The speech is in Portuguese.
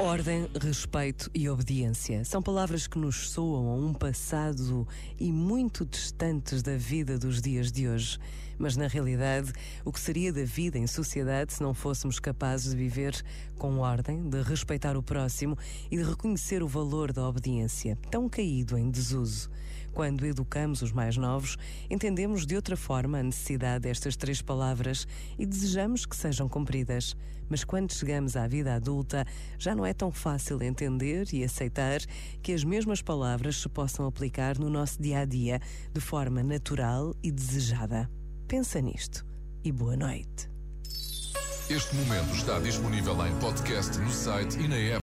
Ordem, respeito e obediência são palavras que nos soam a um passado e muito distantes da vida dos dias de hoje. Mas, na realidade, o que seria da vida em sociedade se não fôssemos capazes de viver com ordem, de respeitar o próximo e de reconhecer o valor da obediência, tão caído em desuso? Quando educamos os mais novos, entendemos de outra forma a necessidade destas três palavras e desejamos que sejam cumpridas. Mas quando chegamos à vida adulta, já não é tão fácil entender e aceitar que as mesmas palavras se possam aplicar no nosso dia a dia de forma natural e desejada. Pensa nisto e boa noite. Este momento está disponível em podcast no site e na app.